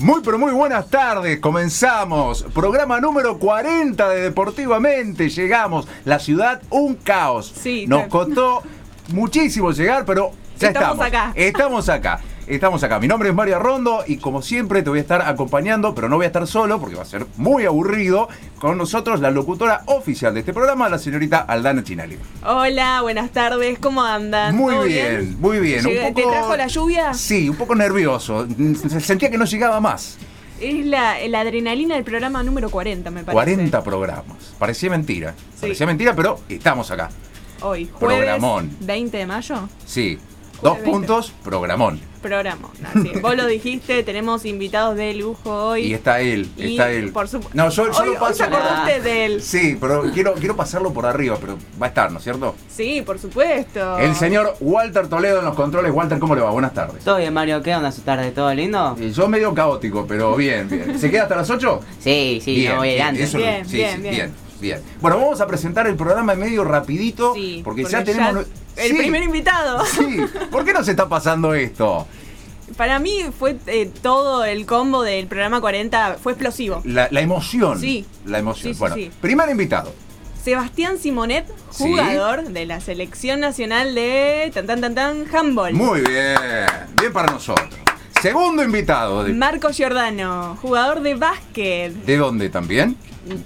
Muy pero muy buenas tardes, comenzamos. Programa número 40 de Deportivamente. Llegamos, la ciudad un caos. Sí, Nos te- costó muchísimo llegar, pero ya Estamos estamos. acá. Estamos acá. Estamos acá. Mi nombre es Mario Rondo y como siempre te voy a estar acompañando, pero no voy a estar solo porque va a ser muy aburrido. Con nosotros la locutora oficial de este programa, la señorita Aldana Chinali. Hola, buenas tardes, ¿cómo andan? Muy ¿Todo bien, muy bien. Un Llega- poco- ¿Te trajo la lluvia? Sí, un poco nervioso. Sentía que no llegaba más. Es la, la adrenalina del programa número 40, me parece. 40 programas. Parecía mentira. Sí. Parecía mentira, pero estamos acá. Hoy, jueves Programón. 20 de mayo, Sí. Dos 20. puntos, programón. programón. Así es. Vos lo dijiste, tenemos invitados de lujo hoy. Y está él, Y, está él. por supuesto. No, yo, yo hoy, lo hoy paso. se de él. Sí, pero quiero, quiero pasarlo por arriba, pero va a estar, ¿no es cierto? Sí, por supuesto. El señor Walter Toledo en los controles. Walter, ¿cómo le va? Buenas tardes. ¿Todo bien, Mario? ¿Qué onda su tarde? ¿Todo lindo? Eh, Yo medio caótico, pero bien, bien. ¿Se queda hasta las 8? Sí, sí, bien, no voy a ir bien, antes. eso- Bien, sí, bien, sí, bien. bien, bien. Bueno, vamos a presentar el programa medio rapidito, Sí, porque, ya tenemos... El Sí, primer invitado. Sí, ¿por qué nos está pasando esto? Para mí fue eh, todo el combo del programa 40, fue explosivo. La, la emoción. Sí. La emoción. Sí, bueno, primer invitado. Sebastián Simonet, jugador de la selección nacional de tan tan tan tan handball. Muy bien. Bien para nosotros. Segundo invitado. ¿De, Marco Giordano, jugador de básquet, ¿de dónde también?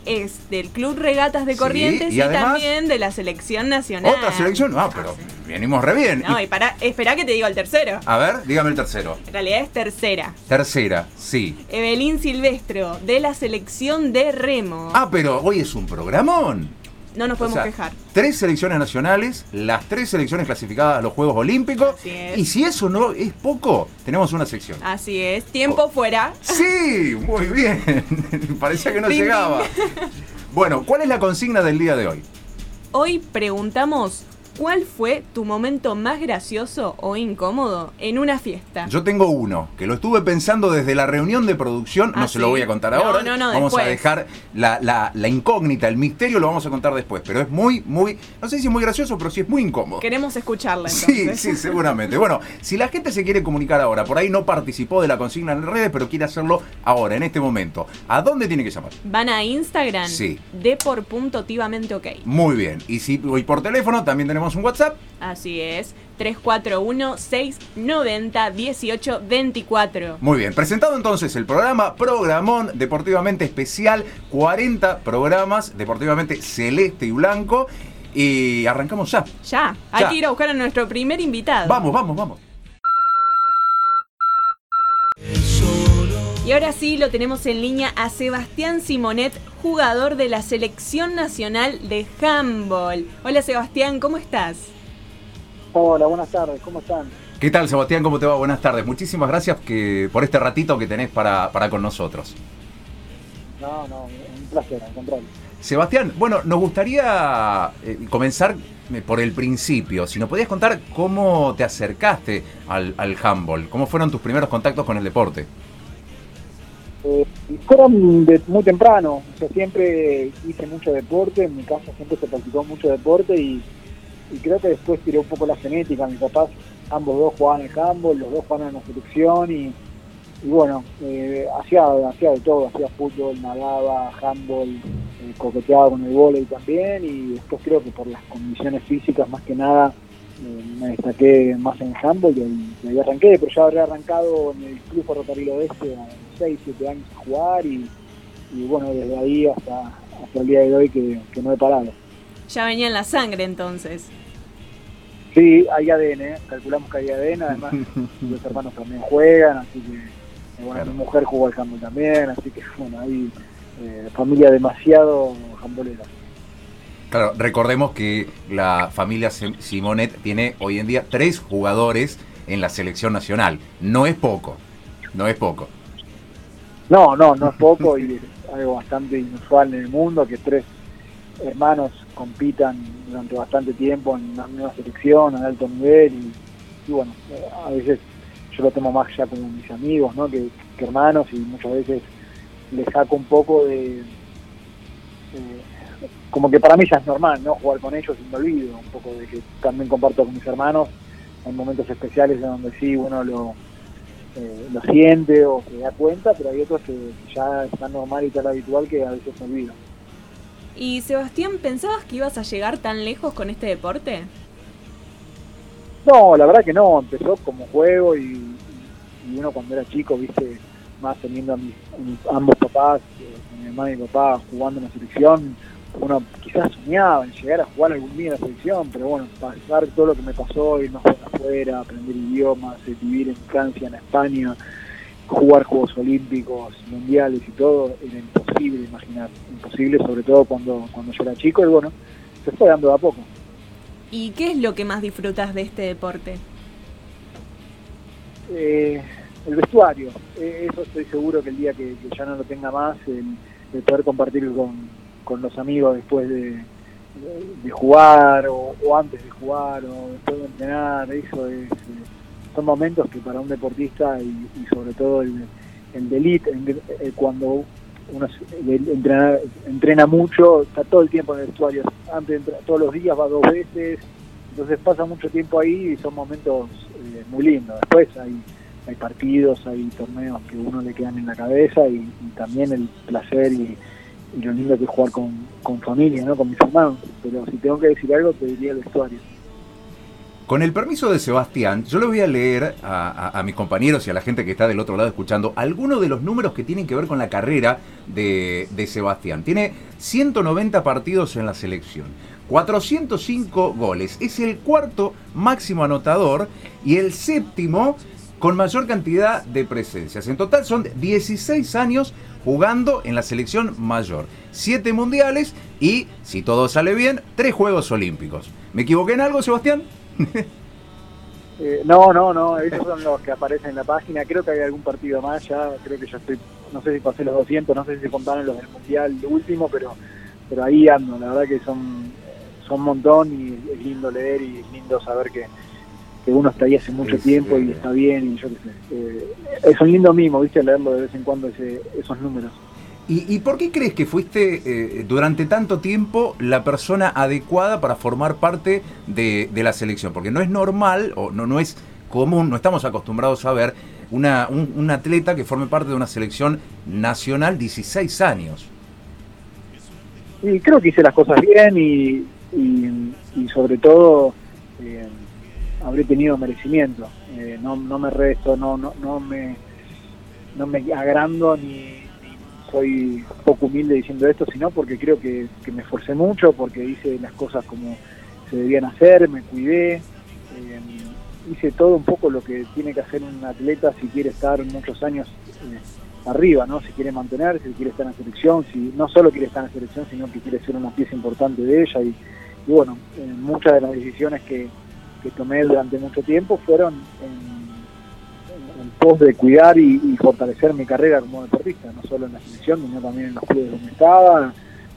Es del Club Regatas de Sí, Corrientes y y, además- también de la selección nacional. Otra selección. Ah, pero venimos re bien. No, Y- y para, espera que te digo el tercero. a ver, dígame el tercero. En realidad es tercera. Tercera, sí. Evelyn Silvestro, de la selección de Remo. Ah, pero hoy es un programón. No nos O podemos sea, quejar. Tres selecciones nacionales, las tres selecciones clasificadas a los Juegos Olímpicos. Y si eso no es poco, tenemos una sección. Así es, tiempo fuera. Sí, muy bien. Parecía que no llegaba. Bueno, ¿cuál es la consigna del día de hoy? Hoy preguntamos, ¿cuál fue tu momento más gracioso o incómodo en una fiesta? Yo tengo uno, que lo estuve pensando desde la reunión de producción, no Ah, se lo ¿sí? voy a contar No, ahora. no, no, vamos a después. dejar la, la- la incógnita, el misterio lo vamos a contar después, pero es muy, muy, no sé si es muy gracioso, pero sí es muy incómodo. Queremos escucharla Sí, entonces. sí, seguramente. Bueno, si la gente se quiere comunicar ahora, por ahí no participó de la consigna en redes, pero quiere hacerlo ahora, en este momento, ¿a dónde tiene que llamar? Van a Instagram, Sí. de por punto tivamente ok. Muy bien. Y si y por teléfono también tenemos un WhatsApp. Así es, 341-690-1824. Muy bien, presentado entonces el programa Programón Deportivamente Especial, 40 programas deportivamente celeste y blanco. Y arrancamos ya. Ya, hay Ya. que ir a buscar a nuestro primer invitado. Vamos, vamos, vamos. Y ahora sí lo tenemos en línea a Sebastián Simonet, jugador de la Selección Nacional de Handball. Hola Sebastián, ¿cómo estás? Hola, buenas tardes, ¿cómo están? ¿Qué tal, Sebastián? ¿Cómo te va? Buenas tardes. Muchísimas gracias que, por este ratito que tenés para, para con nosotros. No, no, un placer, al contrario. Sebastián, bueno, nos gustaría eh, comenzar eh, por el principio. Si nos podías contar cómo te acercaste al, al handball, cómo fueron tus primeros contactos con el deporte. Eh, fueron de muy temprano, yo siempre hice mucho deporte, en mi casa siempre se practicó mucho deporte y, creo que después tiré un poco la genética, mis papás ambos dos jugaban el handball, los dos jugaban en la selección y, bueno, eh, hacía, hacía de todo, hacía fútbol, nadaba, handball, eh, coqueteaba con el vóley también y después creo que por las condiciones físicas más que nada eh, me destaqué más en handball y ahí, arranqué, pero ya habría arrancado en el Club Ferrocarril Oeste 6, 7 años a jugar y, y bueno, desde ahí hasta, hasta el día de hoy que, que no he parado. Ya venía en la sangre entonces. Sí, hay ADN, ¿eh? calculamos que hay ADN, además los hermanos también juegan, así que bueno, Claro. mi mujer jugó al handball también, así que bueno, hay eh, familia demasiado handbolera. Claro, recordemos que la familia Sim- Simonet tiene hoy en día tres jugadores en la selección nacional. No es poco, no es poco. No, no, no es poco y es algo bastante inusual en el mundo que tres hermanos compitan durante bastante tiempo en una misma selección, a alto nivel y, bueno, eh, a veces yo lo tomo más ya como mis amigos, ¿no? Que, hermanos y muchas veces les saco un poco de... como que para mí ya es normal, ¿no? Jugar con ellos y me olvido un poco de que también comparto con mis hermanos. Hay momentos especiales en donde sí uno lo, eh, lo siente o se da cuenta, pero hay otros que ya están normal y tal habitual que a veces se olvidan. Y Sebastián, ¿pensabas que ibas a llegar tan lejos con este deporte? No, la verdad que no, empezó como juego y, y uno cuando era chico, viste, más teniendo a mis, a mis ambos papás, eh, mi mamá y mi papá jugando en la selección, uno quizás soñaba en llegar a jugar algún día en la selección, pero bueno, pasar todo lo que me pasó, irnos por aprender idiomas, eh, vivir en Francia, en España, jugar Juegos Olímpicos, Mundiales y todo, era imposible imaginar, imposible sobre todo cuando, cuando yo era chico y bueno, se fue dando de a poco. ¿Y qué es lo que más disfrutas de este deporte? Eh, el vestuario, eh, eso estoy seguro que el día que, que ya no lo tenga más, el, el poder compartir con, con los amigos después de, de, jugar o, antes de jugar o después de entrenar, eso es, eh, son momentos que para un deportista y, sobre todo el, el de elite, el, el, cuando uno entrena, entrena, mucho, está todo el tiempo en el vestuario, antes todos los días va dos veces, entonces pasa mucho tiempo ahí y son momentos eh, muy lindos. Después hay, hay partidos, hay torneos que uno le quedan en la cabeza y, y también el placer y, y, lo lindo que jugar con, con familia, ¿no? con mis hermanos. Pero si tengo que decir algo, te diría el vestuario. Con el permiso de Sebastián, yo le voy a leer a, a, a, mis compañeros y a la gente que está del otro lado escuchando algunos de los números que tienen que ver con la carrera de, de Sebastián. Tiene 190 partidos en la selección, 405 goles, es el cuarto máximo anotador y el séptimo con mayor cantidad de presencias. En total son 16 años jugando en la selección mayor, 7 mundiales y, si todo sale bien, 3 Juegos Olímpicos. ¿Me equivoqué en algo, Sebastián? eh, no, no, no, esos son los que aparecen en la página. Creo que hay algún partido más ya, creo que ya estoy, no sé si pasé los 200, no sé si se contaron los del mundial último, pero pero ahí ando. La verdad que son, son un montón y es lindo leer y es lindo saber que, que uno está ahí hace mucho sí, tiempo sí. y está bien y yo qué sé. Eh, es un lindo mimo, viste, leerlo de vez en cuando ese, esos números. ¿Y, ¿Y, por qué crees que fuiste eh, durante tanto tiempo la persona adecuada para formar parte de, de, la selección? Porque no es normal o no, no es común, no estamos acostumbrados a ver una, un, un, atleta que forme parte de una selección nacional 16 años. Y creo que hice las cosas bien y, y, y sobre todo eh, habré tenido merecimiento. Eh, no, no me resto, no, no, no me no me agrando ni, soy poco humilde diciendo esto, sino porque creo que, me esforcé mucho, porque hice las cosas como se debían hacer, me cuidé, eh, hice todo un poco lo que tiene que hacer un atleta si quiere estar muchos años eh, arriba, ¿no? Si quiere mantenerse, si quiere estar en la selección, si no solo quiere estar en la selección, sino que quiere ser una pieza importante de ella y, y bueno, eh, muchas de las decisiones que, que, tomé durante mucho tiempo fueron en en pos de cuidar y, fortalecer mi carrera como deportista, no solo en la selección, sino también en los clubes donde estaba.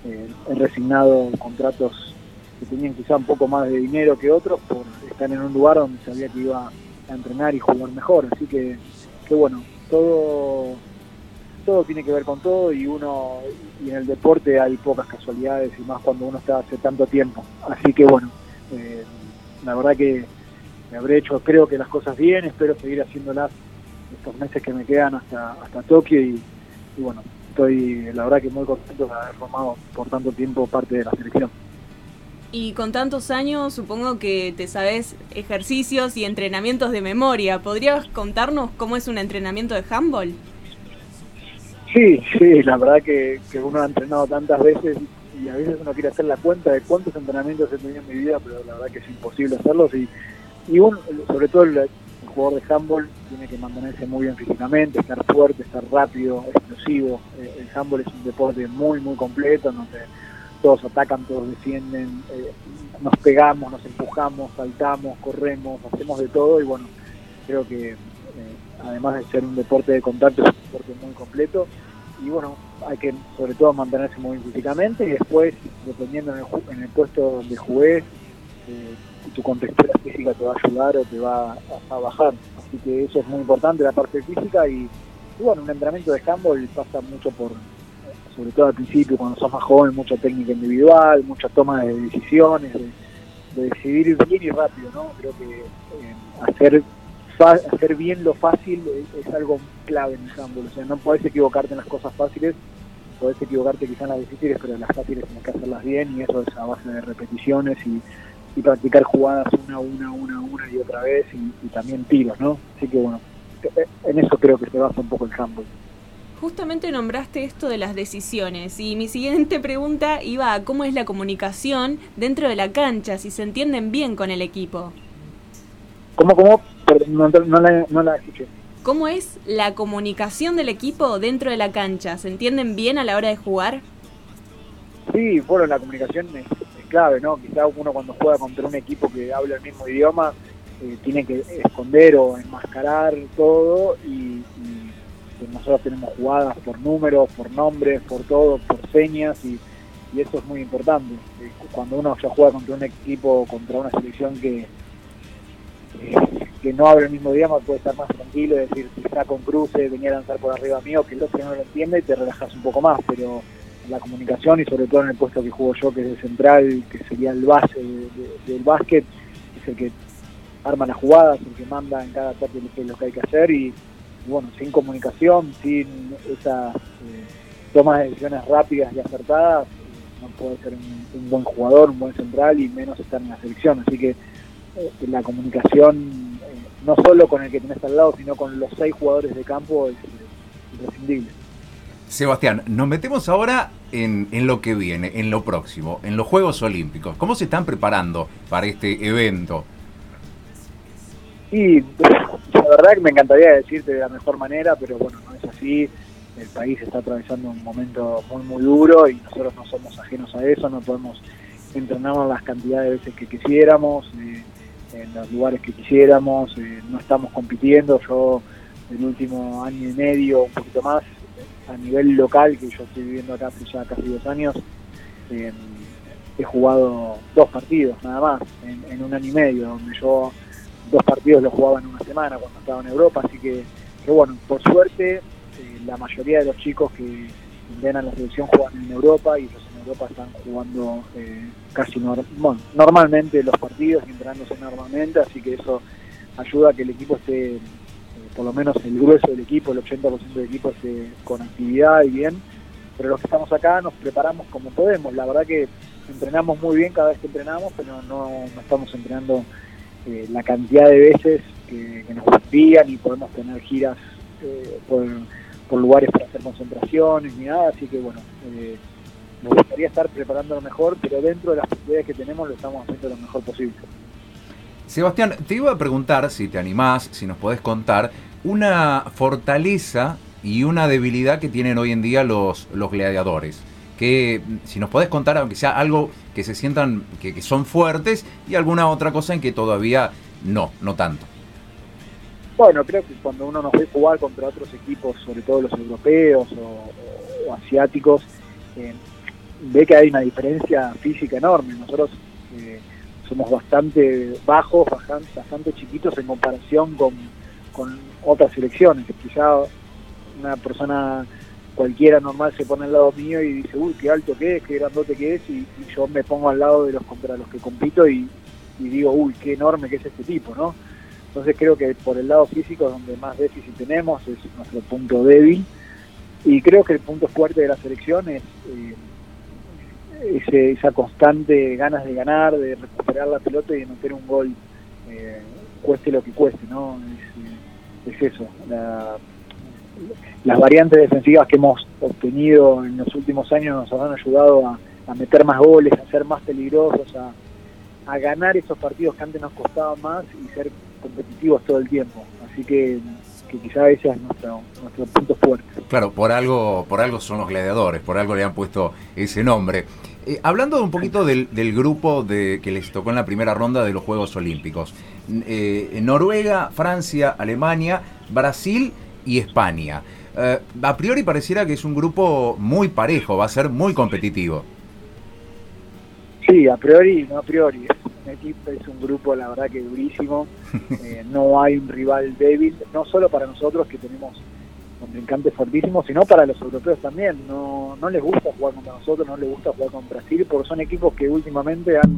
Eh, he resignado contratos que tenían quizá un poco más de dinero que otros por estar en un lugar donde sabía que iba a entrenar y jugar mejor. Así que, que bueno, todo todo tiene que ver con todo y uno y en el deporte hay pocas casualidades y más cuando uno está hace tanto tiempo. Así que bueno, eh, la verdad que me habré hecho creo que las cosas bien, espero seguir haciéndolas estos meses que me quedan hasta, hasta Tokio y, y, bueno, estoy la verdad que muy contento de haber formado por tanto tiempo parte de la selección. Y con tantos años supongo que te sabes ejercicios y entrenamientos de memoria. ¿Podrías contarnos cómo es un entrenamiento de handball? Sí, sí, la verdad que, que uno ha entrenado tantas veces y a veces uno quiere hacer la cuenta de cuántos entrenamientos he tenido en mi vida, pero la verdad que es imposible hacerlos y, y uno, sobre todo el, el jugador de handball tiene que mantenerse muy bien físicamente, estar fuerte, estar rápido, explosivo. Eh, el handball es un deporte muy, muy completo, donde todos atacan, todos defienden, eh, nos pegamos, nos empujamos, saltamos, corremos, hacemos de todo y bueno, creo que eh, además de ser un deporte de contacto, es un deporte muy completo y bueno, hay que sobre todo mantenerse muy bien físicamente y después, dependiendo en el, en el puesto donde jugués, eh, tu contextura física te va a ayudar o te va a, a, bajar. Así que eso es muy importante, la parte física y, y bueno, un entrenamiento de handball pasa mucho por, sobre todo al principio, cuando sos más joven, mucha técnica individual, mucha toma de decisiones, de, de decidir bien y rápido, ¿no? Creo que eh, hacer hacer bien lo fácil es, algo clave en el handball. O sea, no podés equivocarte en las cosas fáciles, podés equivocarte quizás en las difíciles, pero en las fáciles tienes que hacerlas bien y eso es a base de repeticiones y, practicar jugadas una, una, una, una y otra vez y, también tiros, ¿no? Así que bueno, en eso creo que se basa un poco el handball. Justamente nombraste esto de las decisiones y mi siguiente pregunta iba a cómo es la comunicación dentro de la cancha, si se entienden bien con el equipo. ¿Cómo, cómo? No, no, la, escuché. ¿Cómo es la comunicación del equipo dentro de la cancha? ¿Se entienden bien a la hora de jugar? Sí, bueno, la comunicación es, clave, ¿no? Quizá uno cuando juega contra un equipo que habla el mismo idioma eh, tiene que esconder o enmascarar todo y, nosotros tenemos jugadas por números, por nombres, por todo, por señas y, eso es muy importante. Eh, cuando uno ya juega contra un equipo, contra una selección que, que no habla el mismo idioma puede estar más tranquilo, es decir, si está con cruce, venía a lanzar por arriba mío, que el otro no lo entiende y te relajas un poco más, pero la comunicación y sobre todo en el puesto que juego yo, que es el central, que sería el base del básquet, es el que arma las jugadas, el que manda en cada parte lo que hay que hacer y, bueno, sin comunicación, sin esa eh, toma de decisiones rápidas y acertadas, no puede ser un buen jugador, un buen central y menos estar en la selección, así que eh, la comunicación, eh, no solo con el que tenés al lado, sino con los seis jugadores de campo, es imprescindible. Sebastián, nos metemos ahora en, en, lo que viene, en lo próximo, en los Juegos Olímpicos. ¿Cómo se están preparando para este evento? Y la verdad que me encantaría decirte de la mejor manera, pero bueno, no es así. El país está atravesando un momento muy, muy duro y nosotros no somos ajenos a eso, no podemos entrenar las cantidades de veces que quisiéramos. Eh, en los lugares que quisiéramos, eh, no estamos compitiendo, yo el último año y medio, un poquito más, a nivel local, que yo estoy viviendo acá hace ya casi dos años, eh, he jugado dos partidos nada más en, un año y medio, donde yo dos partidos los jugaba en una semana cuando estaba en Europa, así que, bueno, por suerte eh, la mayoría de los chicos que a la selección juegan en Europa y los Europa están jugando eh, casi normalmente los partidos y entrenándose normalmente, así que eso ayuda a que el equipo esté, eh, por lo menos el grueso del equipo, el 80% del equipo esté con actividad y bien, pero los que estamos acá nos preparamos como podemos, la verdad que entrenamos muy bien cada vez que entrenamos, pero no, estamos entrenando eh, la cantidad de veces que, nos gustaría, ni podemos tener giras eh, por, por, lugares para hacer concentraciones ni nada, así que bueno, me gustaría estar preparando lo mejor, pero dentro de las posibilidades que tenemos lo estamos haciendo lo mejor posible. Sebastián, te iba a preguntar, si te animás, si nos podés contar, una fortaleza y una debilidad que tienen hoy en día los, los gladiadores. Que si nos podés contar, aunque sea algo que se sientan que, son fuertes y alguna otra cosa en que todavía no, no tanto. Bueno, creo que cuando uno nos ve jugar contra otros equipos, sobre todo los europeos o, asiáticos, eh, ve que hay una diferencia física enorme. Nosotros eh, somos bastante bajos, bastante, chiquitos en comparación con, otras selecciones. Quizá una persona cualquiera normal se pone al lado mío y dice, uy, qué alto que es, qué grandote que es, y, yo me pongo al lado de los contra los que compito y, digo, uy, qué enorme que es este tipo, ¿no? Entonces creo que por el lado físico donde más déficit tenemos, es nuestro punto débil, y creo que el punto fuerte de la selección es eh, esa constante ganas de ganar, de recuperar la pelota y de meter un gol, eh, cueste lo que cueste, ¿no? Es, eh, eso. las variantes defensivas que hemos obtenido en los últimos años nos han ayudado a, meter más goles, a ser más peligrosos, a, ganar esos partidos que antes nos costaban más y ser competitivos todo el tiempo. Así que que quizá ese es nuestro, nuestro punto fuerte. Claro, por algo, por algo son los gladiadores, por algo le han puesto ese nombre. Eh, hablando un poquito del, grupo de, que les tocó en la primera ronda de los Juegos Olímpicos, eh, Noruega, Francia, Alemania, Brasil y España. Eh, a priori pareciera que es un grupo muy parejo, va a ser muy competitivo. Sí, a priori, no a priori. Es un equipo, es un grupo, la verdad que durísimo. no hay un rival débil, no solo para nosotros que tenemos contrincantes fortísimos, sino para los europeos también. No, no les gusta jugar contra nosotros, no les gusta jugar con Brasil, porque son equipos que últimamente han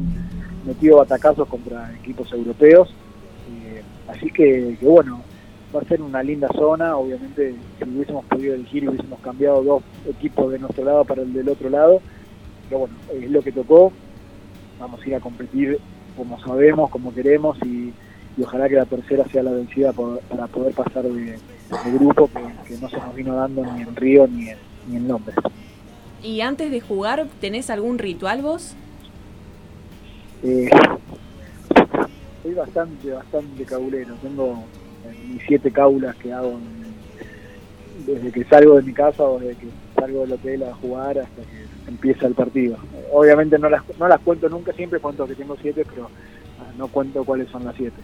metido atacazos contra equipos europeos. Eh, así que, que, bueno, va a ser una linda zona, obviamente si hubiésemos podido elegir hubiésemos cambiado dos equipos de nuestro lado para el del otro lado, pero bueno, es lo que tocó, vamos a ir a competir como sabemos, como queremos y, ojalá que la tercera sea la vencida para poder pasar de, grupo que, no se nos vino dando ni en Río ni en, ni en Londres. ¿Y antes de jugar tenés algún ritual vos? Eh, soy bastante, bastante cabulero. Tengo mis siete caulas que hago desde que salgo de mi casa o desde que salgo del hotel a jugar hasta que empieza el partido. Obviamente no las, no las cuento nunca, siempre cuento que tengo siete, pero no cuento cuáles son las siete.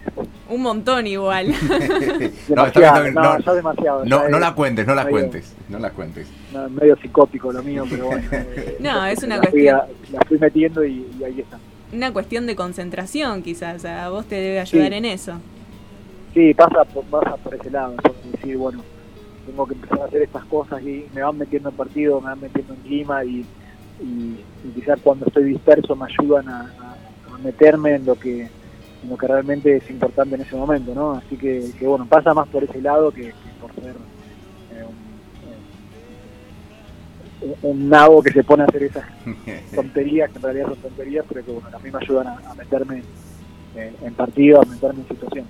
Un montón igual. no, no, demasiado. No, la cuentes, no las cuentes, no las cuentes. medio psicótico lo mío, pero bueno. no, es una cuestión. la fui metiendo y, ahí está. Una cuestión de concentración quizás, a vos te debe ayudar en eso. Sí, pasa por, pasa por ese lado, por decir, bueno, tengo que empezar a hacer estas cosas y me van metiendo en partido, me van metiendo en clima y, quizás cuando estoy disperso me ayudan a, meterme en lo que en lo que realmente es importante en ese momento, ¿no? Así que, bueno, pasa más por ese lado que, por ser eh, un, eh, un, nabo que se pone a hacer esas tonterías, que en realidad son tonterías, pero que bueno, a mí me ayudan a, meterme en partido, a meterme en situación.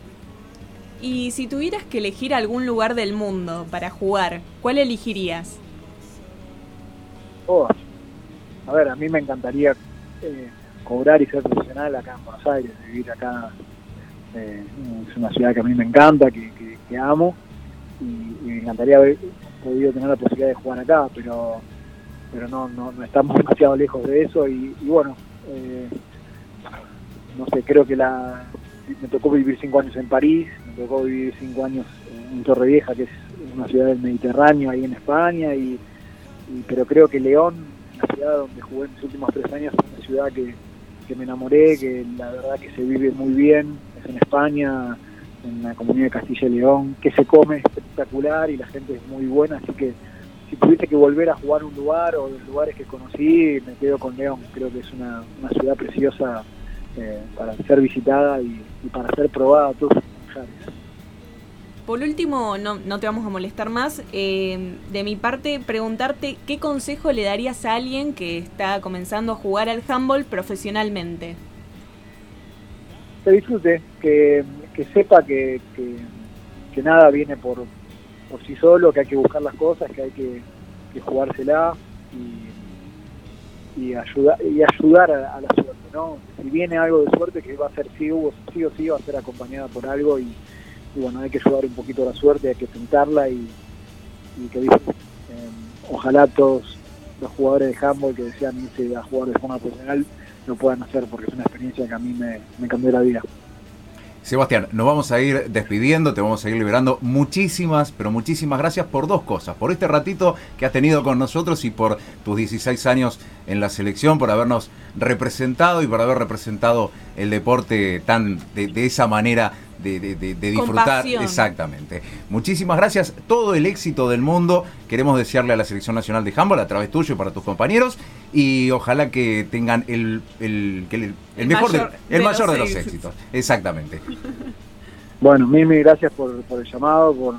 Y si tuvieras que elegir algún lugar del mundo para jugar, ¿cuál elegirías? Oh, a ver, a mí me encantaría eh, cobrar y ser profesional acá en Buenos Aires, vivir acá. Eh, es una ciudad que a mí me encanta, que, amo, y, me encantaría haber podido tener la posibilidad de jugar acá, pero pero no, no, estamos demasiado lejos de eso y, bueno, eh, no sé, creo que la, me tocó vivir cinco años en París, me tocó vivir cinco años en Torrevieja, que es una ciudad del Mediterráneo, ahí en España, y, pero creo que León, la ciudad donde jugué en mis últimos tres años, es una ciudad que, me enamoré, que la verdad que se vive muy bien, es en España, en la comunidad de Castilla y León, que se come espectacular y la gente es muy buena, así que si tuviese que volver a jugar un lugar o los lugares que conocí, me quedo con León, creo que es una, ciudad preciosa eh, para ser visitada y, para ser probada todos sus Por último, no, no, te vamos a molestar más. Eh, de mi parte, preguntarte qué consejo le darías a alguien que está comenzando a jugar al handball profesionalmente. Que disfrute, que, sepa que, que, nada viene por, por sí solo, que hay que buscar las cosas, que hay que, que jugársela y y, ayuda, y ayudar a, la suerte, ¿no? Si viene algo de suerte, que va a ser sí, o sí va a ser acompañada por algo y, bueno, hay que ayudar un poquito la suerte, hay que tentarla y, que eh, ojalá todos los jugadores de handball que desean irse a jugar de forma profesional lo puedan hacer porque es una experiencia que a mí me, cambió la vida. Sebastián, nos vamos a ir despidiendo, te vamos a ir liberando. Muchísimas, pero muchísimas gracias por dos cosas. Por este ratito que has tenido con nosotros y por tus 16 años en la selección, por habernos representado y por haber representado el deporte tan de esa manera de, disfrutar. Exactamente. Muchísimas gracias. Todo el éxito del mundo. Queremos desearle a la Selección Nacional de Handball a través tuyo y para tus compañeros. Y ojalá que tengan el, el, mejor mayor, de, el mayor de los, éxitos. Exactamente. Bueno, Mimi, gracias por, por el llamado, por,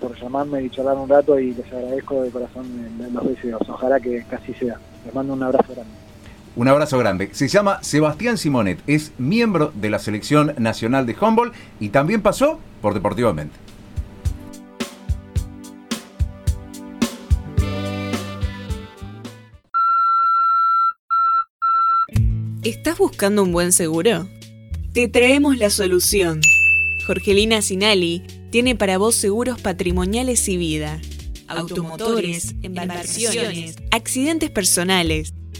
por llamarme y charlar un rato y les agradezco de corazón los deseos. Ojalá que casi sea. Les mando un abrazo grande. Un abrazo grande. Se llama Sebastián Simonet, es miembro de la Selección Nacional de Humboldt y también pasó por Deportivamente. ¿Estás buscando un buen seguro? Te traemos la solución. Jorgelina Sinali tiene para vos seguros patrimoniales y vida, automotores, embarcaciones, accidentes personales